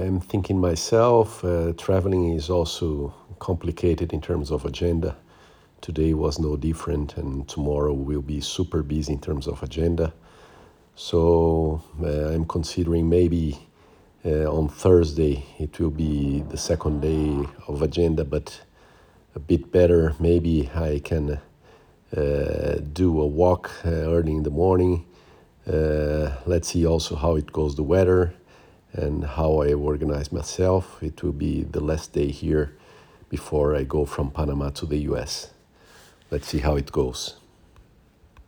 I'm thinking myself, uh, traveling is also complicated in terms of agenda. Today was no different, and tomorrow will be super busy in terms of agenda. So uh, I'm considering maybe uh, on Thursday it will be the second day of agenda, but a bit better. Maybe I can uh, do a walk uh, early in the morning. Uh, let's see also how it goes the weather and how I organize myself. It will be the last day here before I go from Panama to the US. Let's see how it goes.